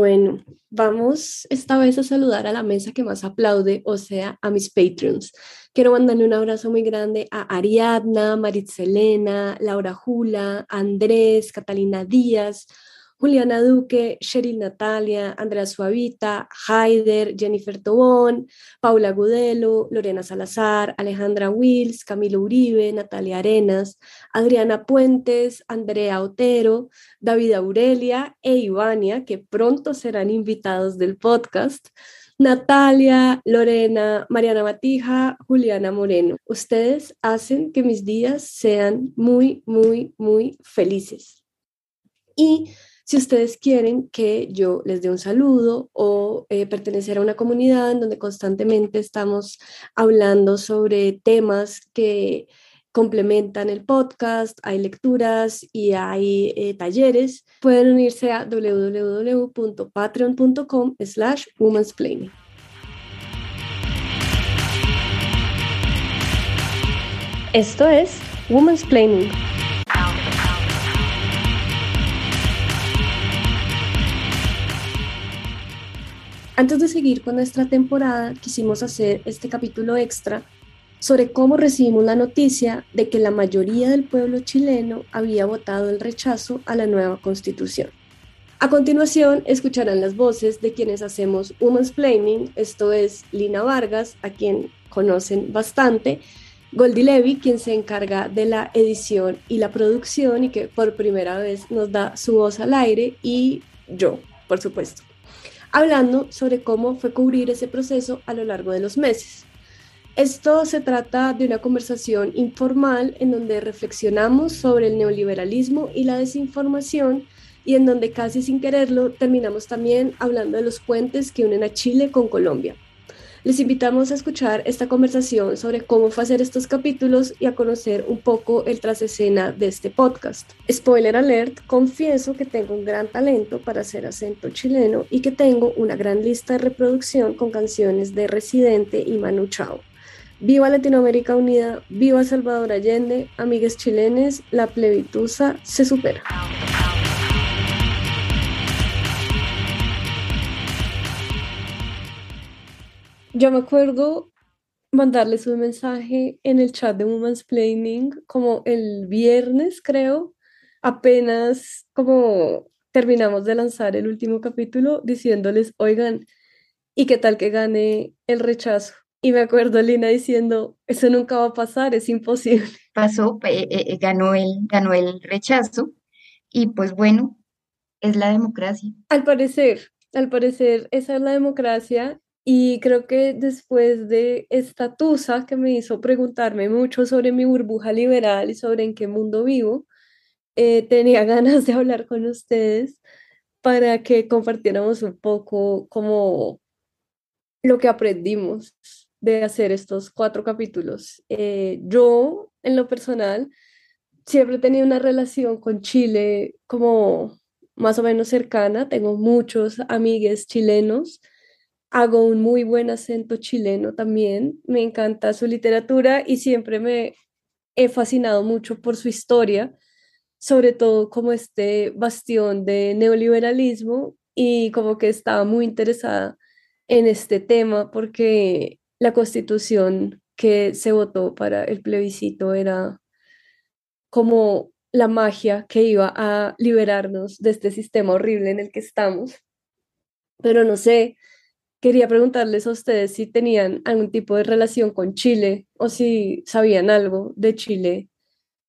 Bueno, vamos esta vez a saludar a la mesa que más aplaude, o sea, a mis Patreons. Quiero mandarle un abrazo muy grande a Ariadna, Maritzelena, Laura Jula, Andrés, Catalina Díaz, Juliana Duque, Cheryl Natalia, Andrea Suavita, Haider, Jennifer Tobón, Paula Gudelo, Lorena Salazar, Alejandra Wills, Camilo Uribe, Natalia Arenas, Adriana Puentes, Andrea Otero, David Aurelia e Ivania, que pronto serán invitados del podcast. Natalia, Lorena, Mariana Matija, Juliana Moreno. Ustedes hacen que mis días sean muy, muy, muy felices. Y si ustedes quieren que yo les dé un saludo o eh, pertenecer a una comunidad en donde constantemente estamos hablando sobre temas que complementan el podcast, hay lecturas y hay eh, talleres, pueden unirse a www.patreon.com slash womansplaining. Esto es Woman's Planning. Antes de seguir con nuestra temporada, quisimos hacer este capítulo extra sobre cómo recibimos la noticia de que la mayoría del pueblo chileno había votado el rechazo a la nueva constitución. A continuación, escucharán las voces de quienes hacemos Women's Planning, esto es Lina Vargas, a quien conocen bastante, Goldie Levy, quien se encarga de la edición y la producción y que por primera vez nos da su voz al aire, y yo, por supuesto hablando sobre cómo fue cubrir ese proceso a lo largo de los meses. Esto se trata de una conversación informal en donde reflexionamos sobre el neoliberalismo y la desinformación y en donde casi sin quererlo terminamos también hablando de los puentes que unen a Chile con Colombia. Les invitamos a escuchar esta conversación sobre cómo fue hacer estos capítulos y a conocer un poco el trasescena de este podcast. Spoiler alert, confieso que tengo un gran talento para hacer acento chileno y que tengo una gran lista de reproducción con canciones de Residente y Manu Chao. Viva Latinoamérica Unida, viva Salvador Allende, amigues chilenes, la plebitusa se supera. Yo me acuerdo mandarles un mensaje en el chat de Women's Planning como el viernes, creo, apenas como terminamos de lanzar el último capítulo, diciéndoles, oigan, ¿y qué tal que gane el rechazo? Y me acuerdo Lina diciendo, eso nunca va a pasar, es imposible. Pasó, eh, eh, ganó, el, ganó el rechazo y pues bueno, es la democracia. Al parecer, al parecer esa es la democracia y creo que después de esta tusa que me hizo preguntarme mucho sobre mi burbuja liberal y sobre en qué mundo vivo, eh, tenía ganas de hablar con ustedes para que compartiéramos un poco como lo que aprendimos de hacer estos cuatro capítulos. Eh, yo, en lo personal, siempre he tenido una relación con Chile como más o menos cercana. Tengo muchos amigues chilenos hago un muy buen acento chileno también, me encanta su literatura y siempre me he fascinado mucho por su historia, sobre todo como este bastión de neoliberalismo y como que estaba muy interesada en este tema porque la constitución que se votó para el plebiscito era como la magia que iba a liberarnos de este sistema horrible en el que estamos. Pero no sé, Quería preguntarles a ustedes si tenían algún tipo de relación con Chile o si sabían algo de Chile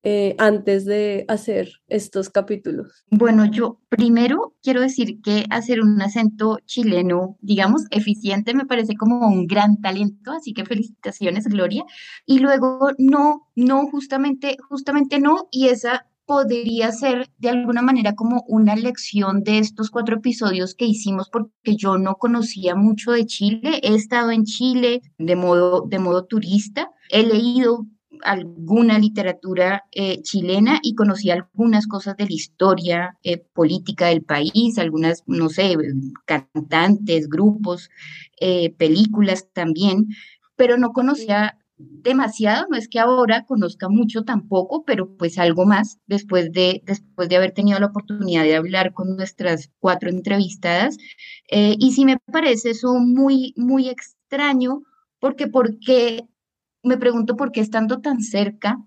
eh, antes de hacer estos capítulos. Bueno, yo primero quiero decir que hacer un acento chileno, digamos, eficiente, me parece como un gran talento, así que felicitaciones, Gloria. Y luego, no, no, justamente, justamente no, y esa podría ser de alguna manera como una lección de estos cuatro episodios que hicimos porque yo no conocía mucho de Chile, he estado en Chile de modo, de modo turista, he leído alguna literatura eh, chilena y conocí algunas cosas de la historia eh, política del país, algunas, no sé, cantantes, grupos, eh, películas también, pero no conocía demasiado, no es que ahora conozca mucho tampoco, pero pues algo más después de, después de haber tenido la oportunidad de hablar con nuestras cuatro entrevistadas. Eh, y sí me parece eso muy, muy extraño, porque, porque me pregunto por qué estando tan cerca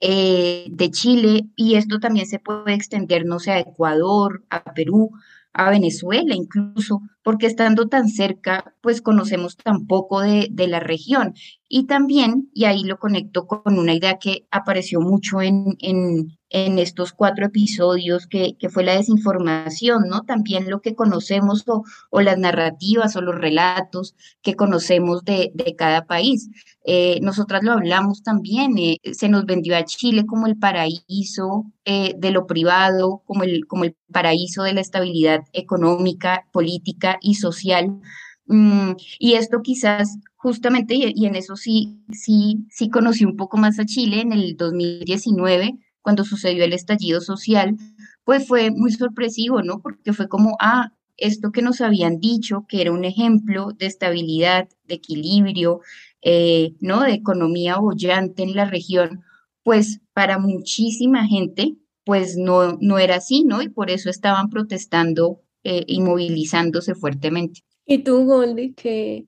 eh, de Chile, y esto también se puede extender, no sé, a Ecuador, a Perú, a Venezuela incluso, porque estando tan cerca, pues conocemos tan poco de, de, la región. Y también, y ahí lo conecto con una idea que apareció mucho en, en, estos cuatro episodios, que, que, fue la desinformación, ¿no? También lo que conocemos o, o las narrativas o los relatos que conocemos de, de cada país. Eh, nosotras lo hablamos también, eh, se nos vendió a Chile como el paraíso eh, de lo privado, como el, como el paraíso de la estabilidad económica, política y social. Mm, y esto quizás justamente, y, en eso sí, sí, sí conocí un poco más a Chile en el 2019, cuando sucedió el estallido social, pues fue muy sorpresivo, ¿no? Porque fue como, ah, esto que nos habían dicho, que era un ejemplo de estabilidad, de equilibrio, eh, ¿no? De economía bollante en la región, pues para muchísima gente, pues no, no era así, ¿no? Y por eso estaban protestando eh, y movilizándose fuertemente. ¿Y tú, Goldie, qué,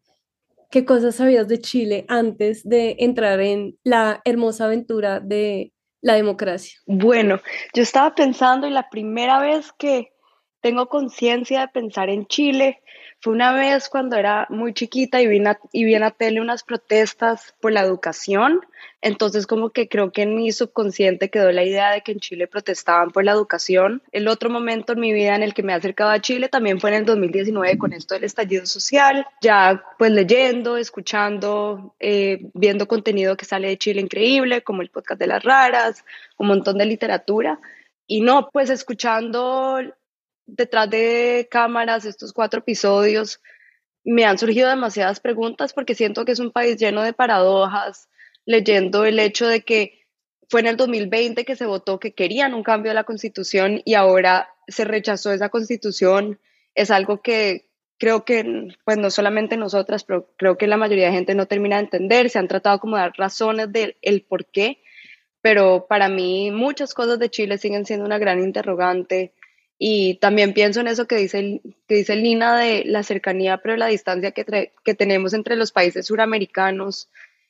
qué cosas sabías de Chile antes de entrar en la hermosa aventura de la democracia? Bueno, yo estaba pensando y la primera vez que tengo conciencia de pensar en Chile fue una vez cuando era muy chiquita y vi, y vi en la tele unas protestas por la educación. Entonces como que creo que en mi subconsciente quedó la idea de que en Chile protestaban por la educación. El otro momento en mi vida en el que me he acercado a Chile también fue en el 2019 con esto del estallido social. Ya pues leyendo, escuchando, eh, viendo contenido que sale de Chile increíble, como el podcast de las raras, un montón de literatura. Y no, pues escuchando detrás de cámaras, estos cuatro episodios, me han surgido demasiadas preguntas porque siento que es un país lleno de paradojas, leyendo el hecho de que fue en el 2020 que se votó que querían un cambio de la constitución y ahora se rechazó esa constitución. Es algo que creo que, pues no solamente nosotras, pero creo que la mayoría de gente no termina de entender. Se han tratado como de dar razones del el por qué, pero para mí muchas cosas de Chile siguen siendo una gran interrogante y también pienso en eso que dice, que dice Lina de la cercanía, pero la distancia que, tenemos entre los países suramericanos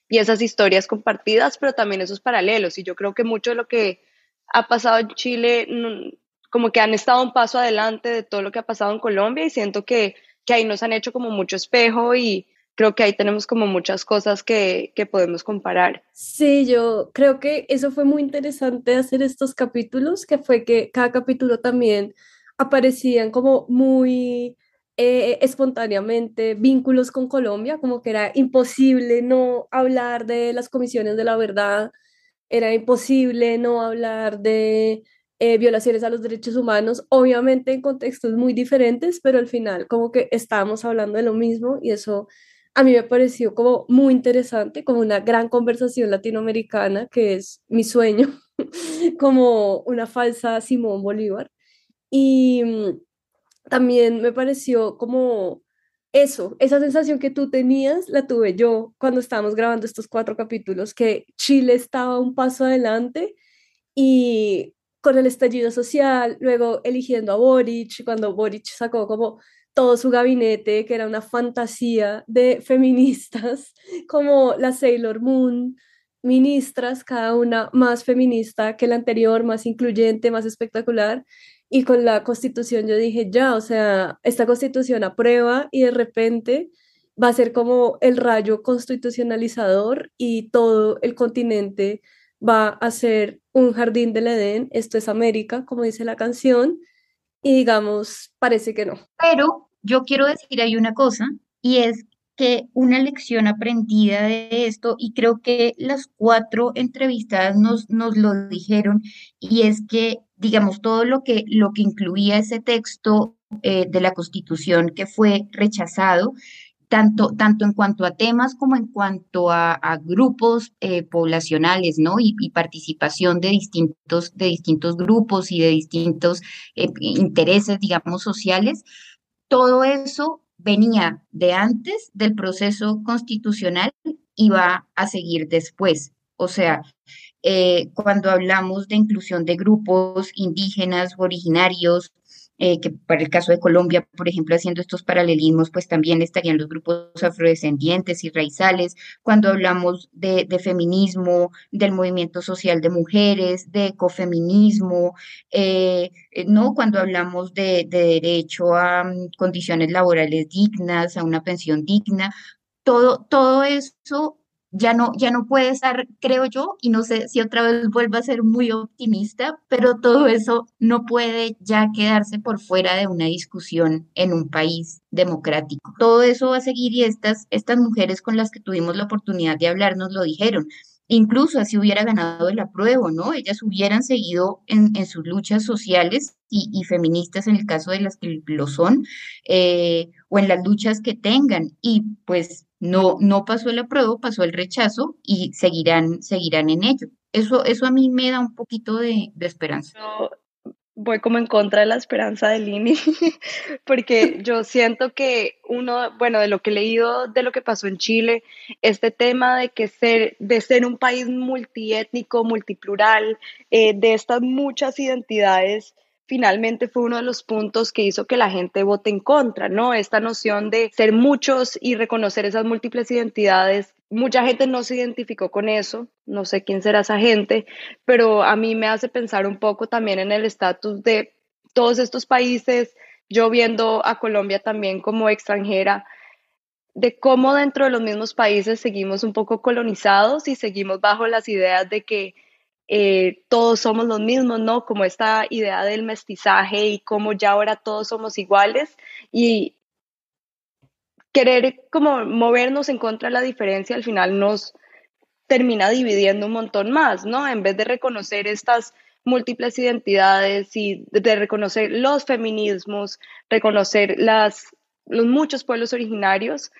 y esas historias compartidas, pero también esos paralelos. Y yo creo que mucho de lo que ha pasado en Chile, como que han estado un paso adelante de todo lo que ha pasado en Colombia y siento que ahí nos han hecho como mucho espejo y, creo que ahí tenemos como muchas cosas que, que, podemos comparar. Sí, yo creo que eso fue muy interesante hacer estos capítulos, que fue que cada capítulo también aparecían como muy eh, espontáneamente vínculos con Colombia, como que era imposible no hablar de las comisiones de la verdad, era imposible no hablar de eh, violaciones a los derechos humanos, obviamente en contextos muy diferentes, pero al final como que estábamos hablando de lo mismo y eso a mí me pareció como muy interesante, como una gran conversación latinoamericana, que es mi sueño, como una falsa Simón Bolívar. Y mm, también me pareció como eso, esa sensación que tú tenías, la tuve yo cuando estábamos grabando estos cuatro capítulos, que Chile estaba un paso adelante y con el estallido social, luego eligiendo a Boric, cuando Boric sacó como todo su gabinete, que era una fantasía de feministas, como la Sailor Moon, ministras, cada una más feminista que la anterior, más incluyente, más espectacular. Y con la constitución yo dije, ya, o sea, esta constitución aprueba y de repente va a ser como el rayo constitucionalizador y todo el continente va a ser un jardín del Edén. Esto es América, como dice la canción y digamos, parece que no. Pero yo quiero decir ahí una cosa y es que una lección aprendida de esto, y creo que las cuatro entrevistadas nos, nos lo dijeron, y es que, digamos, todo lo que, lo que incluía ese texto eh, de la Constitución que fue rechazado, tanto, tanto en cuanto a temas como en cuanto a, grupos eh, poblacionales, ¿no? Y, participación de distintos, de distintos grupos y de distintos eh, intereses, digamos, sociales. Todo eso venía de antes del proceso constitucional iba a seguir después. O sea, eh, cuando hablamos de inclusión de grupos indígenas, originarios, eh, que para el caso de Colombia, por ejemplo, haciendo estos paralelismos, pues también estarían los grupos afrodescendientes y raizales. Cuando hablamos de, feminismo, del movimiento social de mujeres, de ecofeminismo, eh, ¿no? Cuando hablamos de, de derecho a mm, condiciones laborales dignas, a una pensión digna, todo, todo eso ya no, ya no puede estar, creo yo, y no sé si otra vez vuelva a ser muy optimista, pero todo eso no puede ya quedarse por fuera de una discusión en un país democrático. Todo eso va a seguir y estas, estas mujeres con las que tuvimos la oportunidad de hablar nos lo dijeron. Incluso así hubiera ganado el apruebo, ¿no? Ellas hubieran seguido en, sus luchas sociales y, feministas en el caso de las que lo son, eh, o en las luchas que tengan. Y pues no, no pasó el apruebo, pasó el rechazo y seguirán, seguirán en ello. Eso, eso a mí me da un poquito de, esperanza. Voy como en contra de la esperanza de Lini, porque yo siento que uno, bueno, de lo que he leído de lo que pasó en Chile, este tema de que ser, de ser un país multiétnico, multiplural, eh, de estas muchas identidades, finalmente fue uno de los puntos que hizo que la gente vote en contra, ¿no? Esta noción de ser muchos y reconocer esas múltiples identidades. Mucha gente no se identificó con eso, no sé quién será esa gente, pero a mí me hace pensar un poco también en el estatus de todos estos países, yo viendo a Colombia también como extranjera, de cómo dentro de los mismos países seguimos un poco colonizados y seguimos bajo las ideas de que eh, todos somos los mismos, ¿no? Como esta idea del mestizaje y cómo ya ahora todos somos iguales y querer como movernos en contra de la diferencia al final nos termina dividiendo un montón más, ¿no? En vez de reconocer estas múltiples identidades y de reconocer los feminismos, reconocer las, los muchos pueblos originarios,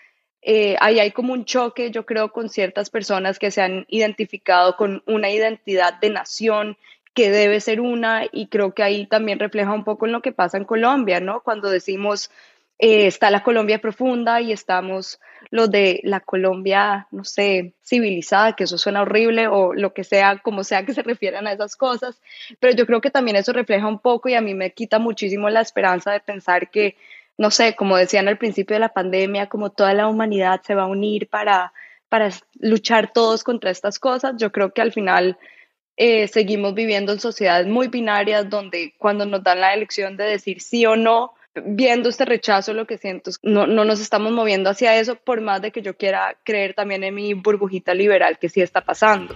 eh, ahí hay como un choque, yo creo, con ciertas personas que se han identificado con una identidad de nación que debe ser una y creo que ahí también refleja un poco en lo que pasa en Colombia, ¿no? Cuando decimos eh, está la Colombia profunda y estamos los de la Colombia, no sé, civilizada, que eso suena horrible o lo que sea, como sea que se refieran a esas cosas, pero yo creo que también eso refleja un poco y a mí me quita muchísimo la esperanza de pensar que no sé, como decían al principio de la pandemia, como toda la humanidad se va a unir para, para luchar todos contra estas cosas. Yo creo que al final eh, seguimos viviendo en sociedades muy binarias donde cuando nos dan la elección de decir sí o no, viendo este rechazo, lo que siento es no, no nos estamos moviendo hacia eso, por más de que yo quiera creer también en mi burbujita liberal que sí está pasando.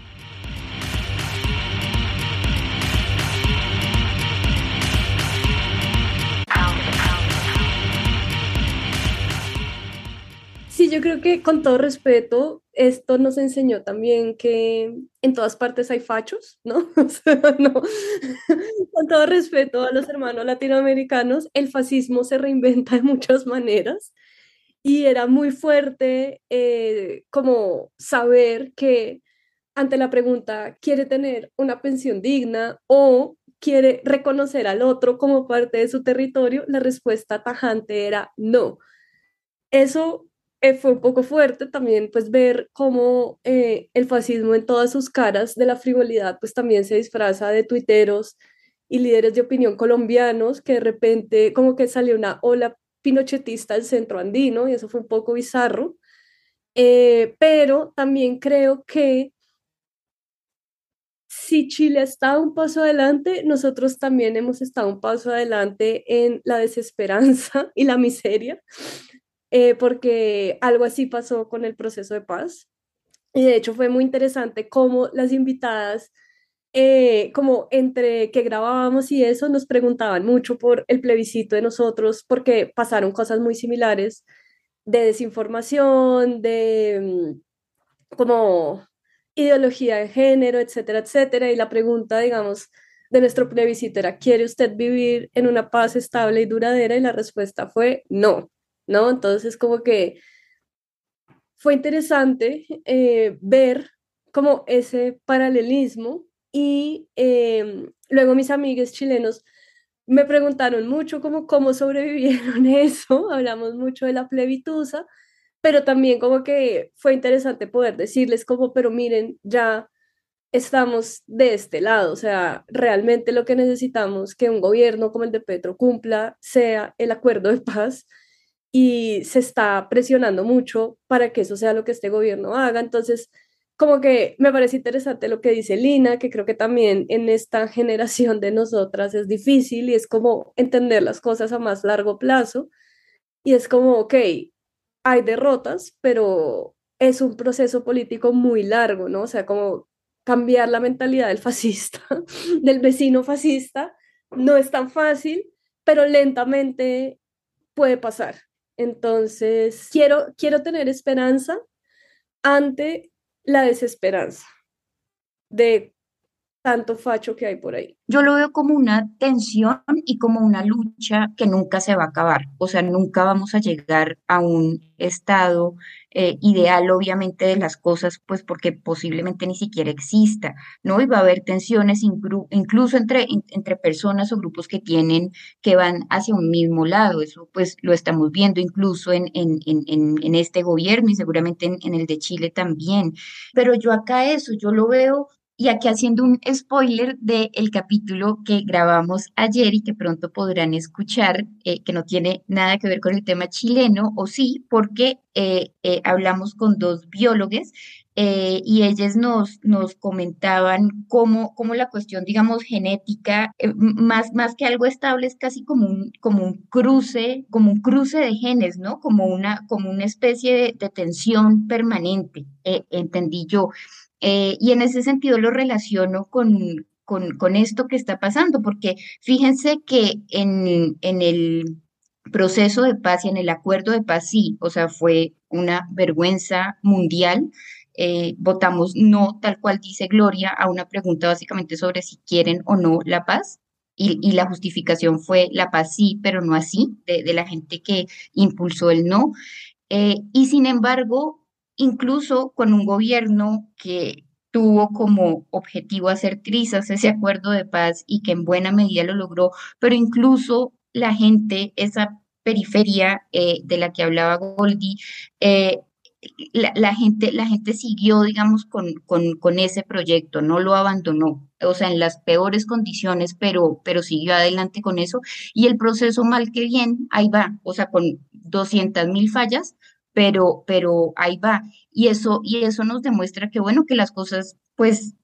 Sí, yo creo que con todo respeto, esto nos enseñó también que en todas partes hay fachos, ¿no? no. con todo respeto a los hermanos latinoamericanos, el fascismo se reinventa de muchas maneras y era muy fuerte eh, como saber que ante la pregunta, ¿quiere tener una pensión digna o quiere reconocer al otro como parte de su territorio? La respuesta tajante era no. Eso eh, fue un poco fuerte también pues ver cómo eh, el fascismo en todas sus caras de la frivolidad pues también se disfraza de tuiteros y líderes de opinión colombianos que de repente como que salió una ola pinochetista del centro andino y eso fue un poco bizarro, eh, pero también creo que si Chile está un paso adelante, nosotros también hemos estado un paso adelante en la desesperanza y la miseria. Eh, porque algo así pasó con el proceso de paz. Y de hecho fue muy interesante cómo las invitadas, eh, como entre que grabábamos y eso, nos preguntaban mucho por el plebiscito de nosotros, porque pasaron cosas muy similares de desinformación, de mm, como ideología de género, etcétera, etcétera. Y la pregunta, digamos, de nuestro plebiscito era, ¿quiere usted vivir en una paz estable y duradera? Y la respuesta fue no. ¿No? Entonces, como que fue interesante eh, ver como ese paralelismo y em, luego mis amigos chilenos me preguntaron mucho como cómo sobrevivieron eso, hablamos mucho de la plebitusa, pero también como que fue interesante poder decirles como, pero miren, ya estamos de este lado, o sea, realmente lo que necesitamos que un gobierno como el de Petro cumpla sea el acuerdo de paz y se está presionando mucho para que eso sea lo que este gobierno haga. Entonces, como que me parece interesante lo que dice Lina, que creo que también en esta generación de nosotras es difícil y es como entender las cosas a más largo plazo. Y es como, ok, hay derrotas, pero es un proceso político muy largo, ¿no? O sea, como cambiar la mentalidad del fascista, del vecino fascista, no es tan fácil, pero lentamente puede pasar. Entonces, quiero, quiero tener esperanza ante la desesperanza de tanto facho que hay por ahí. Yo lo veo como una tensión y como una lucha que nunca se va a acabar. O sea, nunca vamos a llegar a un estado eh, ideal, obviamente, de las cosas, pues porque posiblemente ni siquiera exista, ¿no? Y va a haber tensiones incluso entre, entre personas o grupos que tienen, que van hacia un mismo lado. Eso, pues, lo estamos viendo incluso en, en, en, en este gobierno y seguramente en, en el de Chile también. Pero yo acá eso, yo lo veo y aquí haciendo un spoiler del el capítulo que grabamos ayer y que pronto podrán escuchar, eh, que no tiene nada que ver con el tema chileno, o sí, porque eh, eh, hablamos con dos biólogos y ellas nos, nos comentaban cómo, cómo, la cuestión, digamos, genética, más, más que algo estable, es casi como un, como un cruce, como un cruce de genes, ¿no? Como una, como una especie de, de tensión permanente, entendí yo. Eh, y en ese sentido lo relaciono con, con, esto que está pasando, porque fíjense que en, en el proceso de paz y en el acuerdo de paz, sí, o sea, fue una vergüenza mundial. Eh, votamos no, tal cual dice Gloria, a una pregunta básicamente sobre si quieren o no la paz. Y, y la justificación fue la paz sí, pero no así, de, de la gente que impulsó el no. Eh, y sin embargo, incluso con un gobierno que tuvo como objetivo hacer trizas ese acuerdo de paz y que en buena medida lo logró, pero incluso la gente, esa periferia eh, de la que hablaba Goldie, eh, la, gente, la gente siguió, digamos, con, con, ese proyecto, no lo abandonó, o sea, en las peores condiciones, pero, pero siguió adelante con eso. Y el proceso, mal que bien, ahí va, o sea, con 200 mil fallas, pero, pero ahí va. Y eso, y eso nos demuestra que, bueno, que las cosas, pues,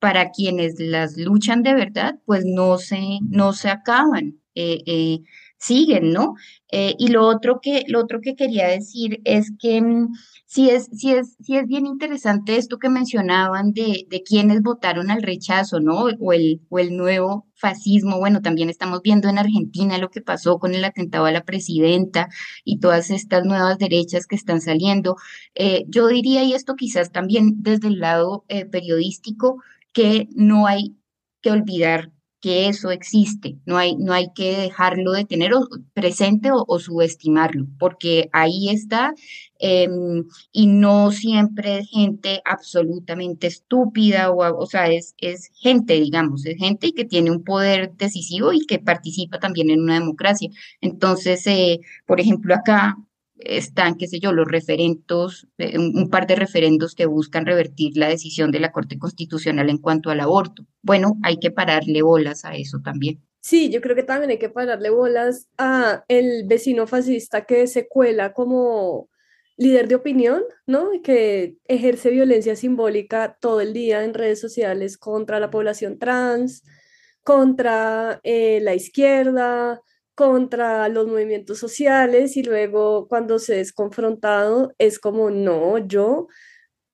para quienes las luchan de verdad, pues no se, no se acaban. Eh, eh, siguen, ¿no? Eh, y lo otro que, lo otro que quería decir es que mm, sí es, sí es, sí es bien interesante esto que mencionaban de, de quienes votaron al rechazo, ¿no? O el, o el nuevo fascismo. Bueno, también estamos viendo en Argentina lo que pasó con el atentado a la presidenta y todas estas nuevas derechas que están saliendo. Eh, yo diría, y esto quizás también desde el lado eh, periodístico, que no hay que olvidar que eso existe, no hay, no hay que dejarlo de tener presente o, subestimarlo, porque ahí está em, y no siempre es gente absolutamente estúpida, o, o sea, es, es gente, digamos, es gente que tiene un poder decisivo y que participa también en una democracia. Entonces, eh, por ejemplo, acá están, qué sé yo, los referendos, eh, un, par de referendos que buscan revertir la decisión de la Corte Constitucional en cuanto al aborto. Bueno, hay que pararle bolas a eso también. Sí, yo creo que también hay que pararle bolas a el vecino fascista que se cuela como líder de opinión, ¿no? Que ejerce violencia simbólica todo el día en redes sociales contra la población trans, contra eh, la izquierda, contra los movimientos sociales y luego cuando se es confrontado es como, no, yo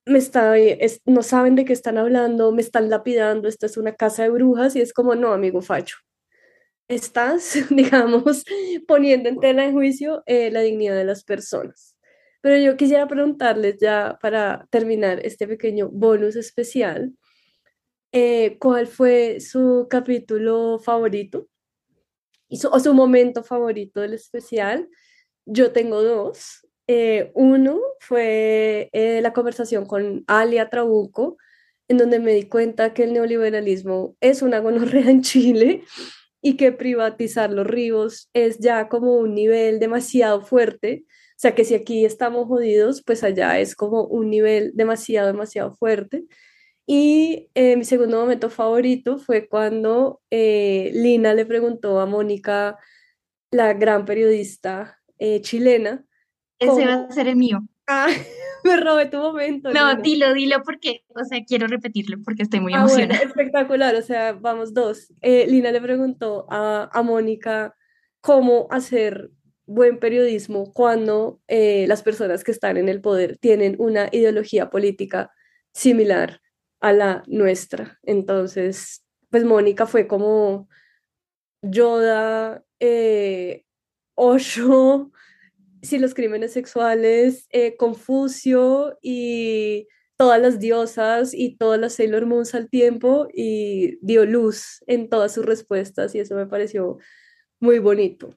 me está, no saben de qué están hablando, me están lapidando, esta es una casa de brujas y es como, no, amigo Facho, estás, digamos, poniendo en tela de juicio eh, la dignidad de las personas. Pero yo quisiera preguntarles ya para terminar este pequeño bonus especial, eh, ¿cuál fue su capítulo favorito? O su momento favorito del especial. Yo tengo dos. Eh, uno fue eh, la conversación con Alia Trabuco, en donde me di cuenta que el neoliberalismo es una gonorrea en Chile y que privatizar los ríos es ya como un nivel demasiado fuerte. O sea, que si aquí estamos jodidos, pues allá es como un nivel demasiado, demasiado fuerte. Y eh, mi segundo momento favorito fue cuando eh, Lina le preguntó a Mónica, la gran periodista eh, chilena. Ese va a ser el mío. Ah, me robé tu momento. No, dilo, dilo porque, o sea, quiero repetirlo porque estoy muy ah, emocionada. espectacular, o sea, vamos dos. Lina le preguntó a, a Mónica cómo hacer buen periodismo cuando las personas que están en el poder tienen una ideología política similar a la nuestra. Entonces, pues Mónica fue como Yoda, eh, Osho, si los crímenes sexuales, eh, Confucio y todas las diosas y todas las Sailor Moons al tiempo y dio luz en todas sus respuestas y eso me pareció muy bonito.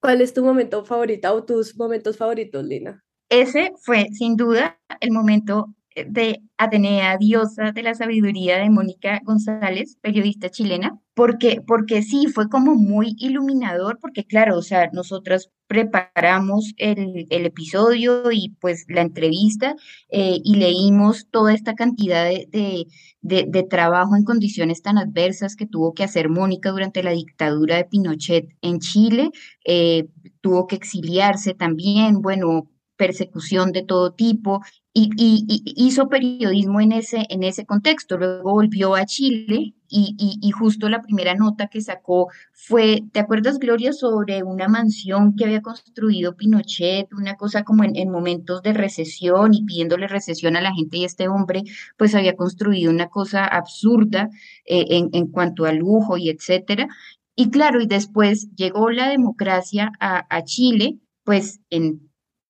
¿Cuál es tu momento favorito o tus momentos favoritos, Lina? Ese fue sin duda el momento de Atenea, diosa de la sabiduría de Mónica González, periodista chilena, porque, porque sí, fue como muy iluminador, porque claro, o sea, nosotras preparamos el, episodio y pues la entrevista eh, y leímos toda esta cantidad de, de, trabajo en condiciones tan adversas que tuvo que hacer Mónica durante la dictadura de Pinochet en Chile, eh, tuvo que exiliarse también, bueno, persecución de todo tipo y, hizo periodismo en ese, en ese contexto. Luego volvió a Chile y, justo la primera nota que sacó fue, ¿te acuerdas, Gloria, sobre una mansión que había construido Pinochet, una cosa como en, momentos de recesión y pidiéndole recesión a la gente y este hombre pues había construido una cosa absurda eh, en, en cuanto a lujo y etcétera. Y claro, y después llegó la democracia a, a Chile, pues en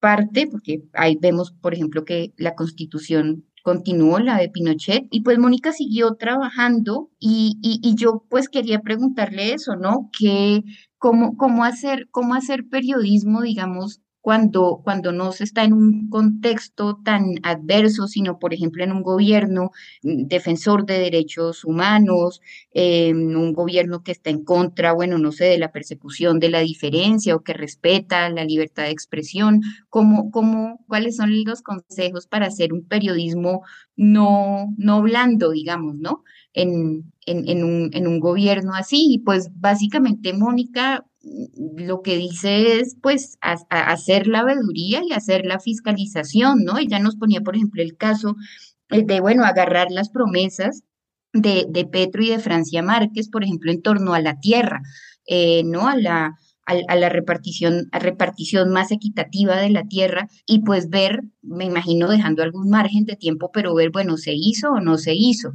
parte, porque ahí vemos, por ejemplo, que la constitución continuó, la de Pinochet, y pues Mónica siguió trabajando y, y, yo pues quería preguntarle eso, ¿no? Que, cómo, cómo, hacer, cómo hacer periodismo, digamos, cuando, cuando no se está en un contexto tan adverso, sino, por ejemplo, en un gobierno mm, defensor de derechos humanos, en un gobierno que está en contra, bueno, no sé, de la persecución de la diferencia o que respeta la libertad de expresión, ¿cómo, cómo, ¿cuáles son los consejos para hacer un periodismo no, no blando, digamos, ¿no? En, en, en, un, en un gobierno así. Y pues básicamente Mónica lo que dice es pues hacer la veeduría y hacer la fiscalización, ¿no? Ella nos ponía, por ejemplo, el caso eh, de, bueno, agarrar las promesas de, de Petro y de Francia Márquez, por ejemplo, en torno a la tierra, eh, ¿no? A la, a, la repartición, a repartición más equitativa de la tierra y pues ver, me imagino dejando algún margen de tiempo, pero ver, bueno, ¿se hizo o no se hizo?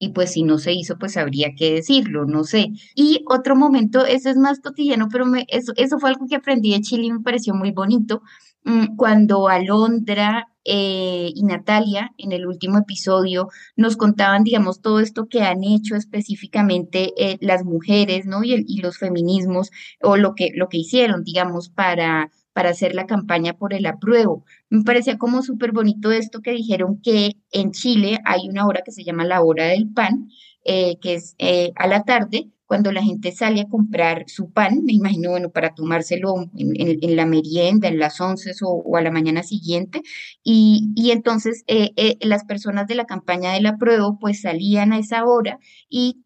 Y pues si no se hizo, pues habría que decirlo, no sé. Y otro momento, eso es más cotidiano, pero me, eso, eso fue algo que aprendí de Chile y me pareció muy bonito, mm, cuando Alondra eh, y Natalia en el último episodio nos contaban, digamos, todo esto que han hecho específicamente eh, las mujeres, ¿no? Y, y los feminismos, o lo que, lo que hicieron, digamos, para para hacer la campaña por el apruebo. Me parecía como súper bonito esto que dijeron que en Chile hay una hora que se llama la hora del pan, eh, que es eh, a la tarde, cuando la gente sale a comprar su pan, me imagino, bueno, para tomárselo en, la merienda, en las once o, a la mañana siguiente, y, y entonces eh, las personas de la campaña del apruebo pues salían a esa hora y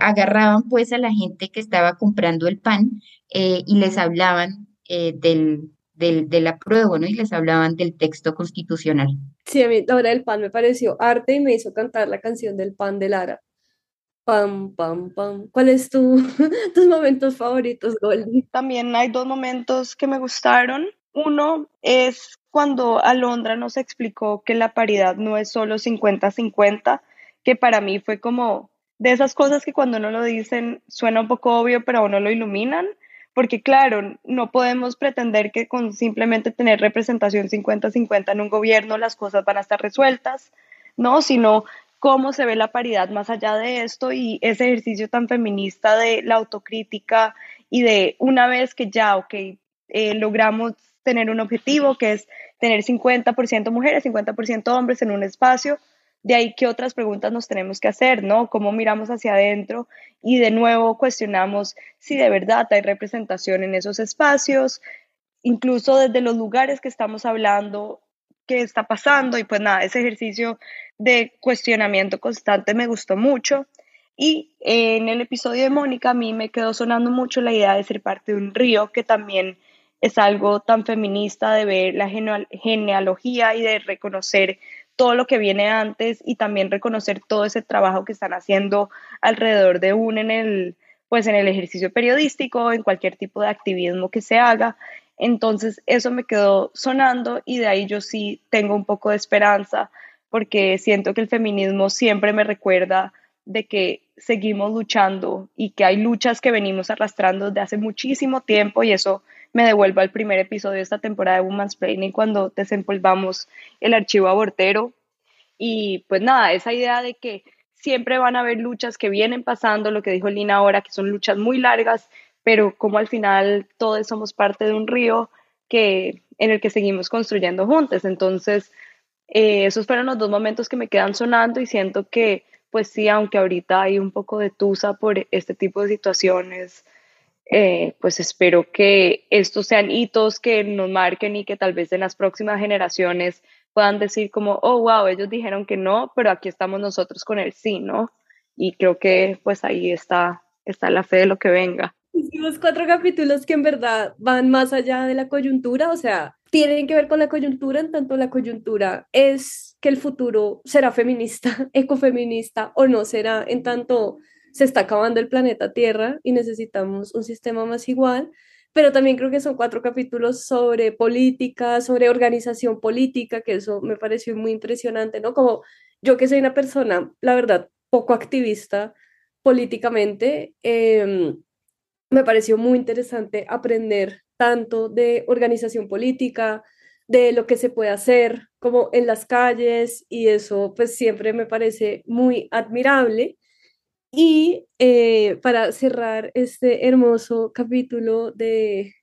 agarraban pues a la gente que estaba comprando el pan y les hablaban del, del, de la prueba, ¿no? Y les hablaban del texto constitucional. Sí, a mí la hora del pan me pareció arte y me hizo cantar la canción del pan de Lara. Pam, pam, pam. ¿Cuáles tu, tus momentos favoritos, Goldie? También hay dos momentos que me gustaron. Uno es cuando Alondra nos explicó que la paridad no es solo 50-50, que para mí fue como de esas cosas que cuando uno lo dicen suena un poco obvio, pero a uno lo iluminan porque claro, no podemos pretender que con simplemente tener representación 50-50 en un gobierno las cosas van a estar resueltas, ¿no? Sino cómo se ve la paridad más allá de esto y ese ejercicio tan feminista de la autocrítica y de una vez que ya, ok, eh, logramos tener un objetivo que es tener 50% mujeres, 50% hombres en un espacio, de ahí qué otras preguntas nos tenemos que hacer, ¿no? ¿Cómo miramos hacia adentro? Y de nuevo cuestionamos si de verdad hay representación en esos espacios, incluso desde los lugares que estamos hablando, qué está pasando. Y pues nada, ese ejercicio de cuestionamiento constante me gustó mucho. Y en el episodio de Mónica a mí me quedó sonando mucho la idea de ser parte de un río, que también es algo tan feminista de ver la genealogía y de reconocer todo lo que viene antes y también reconocer todo ese trabajo que están haciendo alrededor de uno en el pues en el ejercicio periodístico, en cualquier tipo de activismo que se haga. Entonces eso me quedó sonando y de ahí yo sí tengo un poco de esperanza porque siento que el feminismo siempre me recuerda de que seguimos luchando y que hay luchas que venimos arrastrando desde hace muchísimo tiempo y eso me devuelvo al primer episodio de esta temporada de Woman's Planning cuando desempolvamos el archivo abortero. Y pues nada, esa idea de que siempre van a haber luchas que vienen pasando, lo que dijo Lina ahora, que son luchas muy largas, pero como al final todos somos parte de un río que, en el que seguimos construyendo juntos. Entonces, eh, esos fueron los dos momentos que me quedan sonando y siento que, pues sí, aunque ahorita hay un poco de tusa por este tipo de situaciones, eh, pues espero que estos sean hitos que nos marquen y que tal vez en las próximas generaciones puedan decir como, oh, wow, ellos dijeron que no, pero aquí estamos nosotros con el sí, ¿no? Y creo que pues ahí está, está la fe de lo que venga. Hicimos cuatro capítulos que en verdad van más allá de la coyuntura, o sea, tienen que ver con la coyuntura, en tanto la coyuntura es que el futuro será feminista, ecofeminista o no será, en tanto se está acabando el planeta Tierra y necesitamos un sistema más igual, pero también creo que son cuatro capítulos sobre política, sobre organización política, que eso me pareció muy impresionante, ¿no? Como yo que soy una persona, la verdad, poco activista políticamente, em, me pareció muy interesante aprender tanto de organización política, de lo que se puede hacer como en las calles y eso pues siempre me parece muy admirable. Y eh, para cerrar este hermoso capítulo de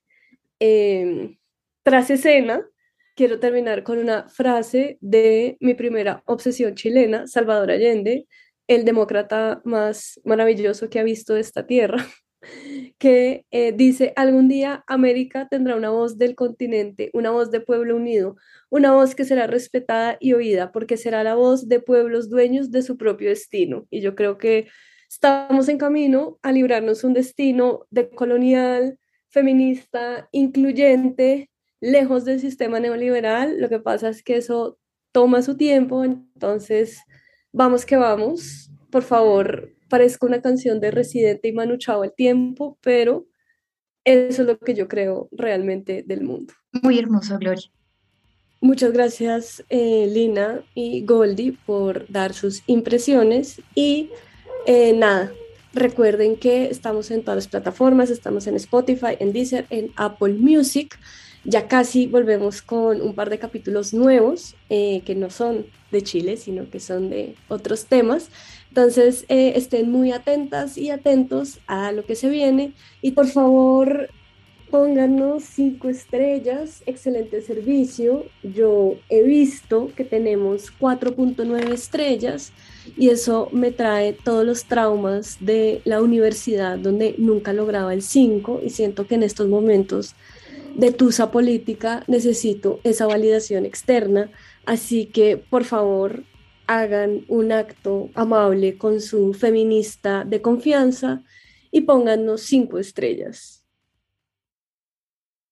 eh, Tras escena, quiero terminar con una frase de mi primera obsesión chilena, Salvador Allende, el demócrata más maravilloso que ha visto esta tierra, que eh, dice, algún día América tendrá una voz del continente, una voz de pueblo unido, una voz que será respetada y oída, porque será la voz de pueblos dueños de su propio destino. Y yo creo que estamos en camino a librarnos un destino decolonial, feminista, incluyente, lejos del sistema neoliberal. Lo que pasa es que eso toma su tiempo, entonces vamos que vamos. Por favor, parezca una canción de Residente y Manu Chao el tiempo, pero eso es lo que yo creo realmente del mundo. Muy hermoso, Gloria. Muchas gracias, eh, Lina y Goldie, por dar sus impresiones y eh, nada, recuerden que estamos en todas las plataformas, estamos en Spotify, en Deezer, en Apple Music. Ya casi volvemos con un par de capítulos nuevos eh, que no son de Chile, sino que son de otros temas. Entonces, eh, estén muy atentas y atentos a lo que se viene. Y por favor, pónganos cinco estrellas, excelente servicio. Yo he visto que tenemos 4.9 estrellas y eso me trae todos los traumas de la universidad donde nunca lograba el 5 y siento que en estos momentos de tusa política necesito esa validación externa. Así que por favor hagan un acto amable con su feminista de confianza y pónganos cinco estrellas.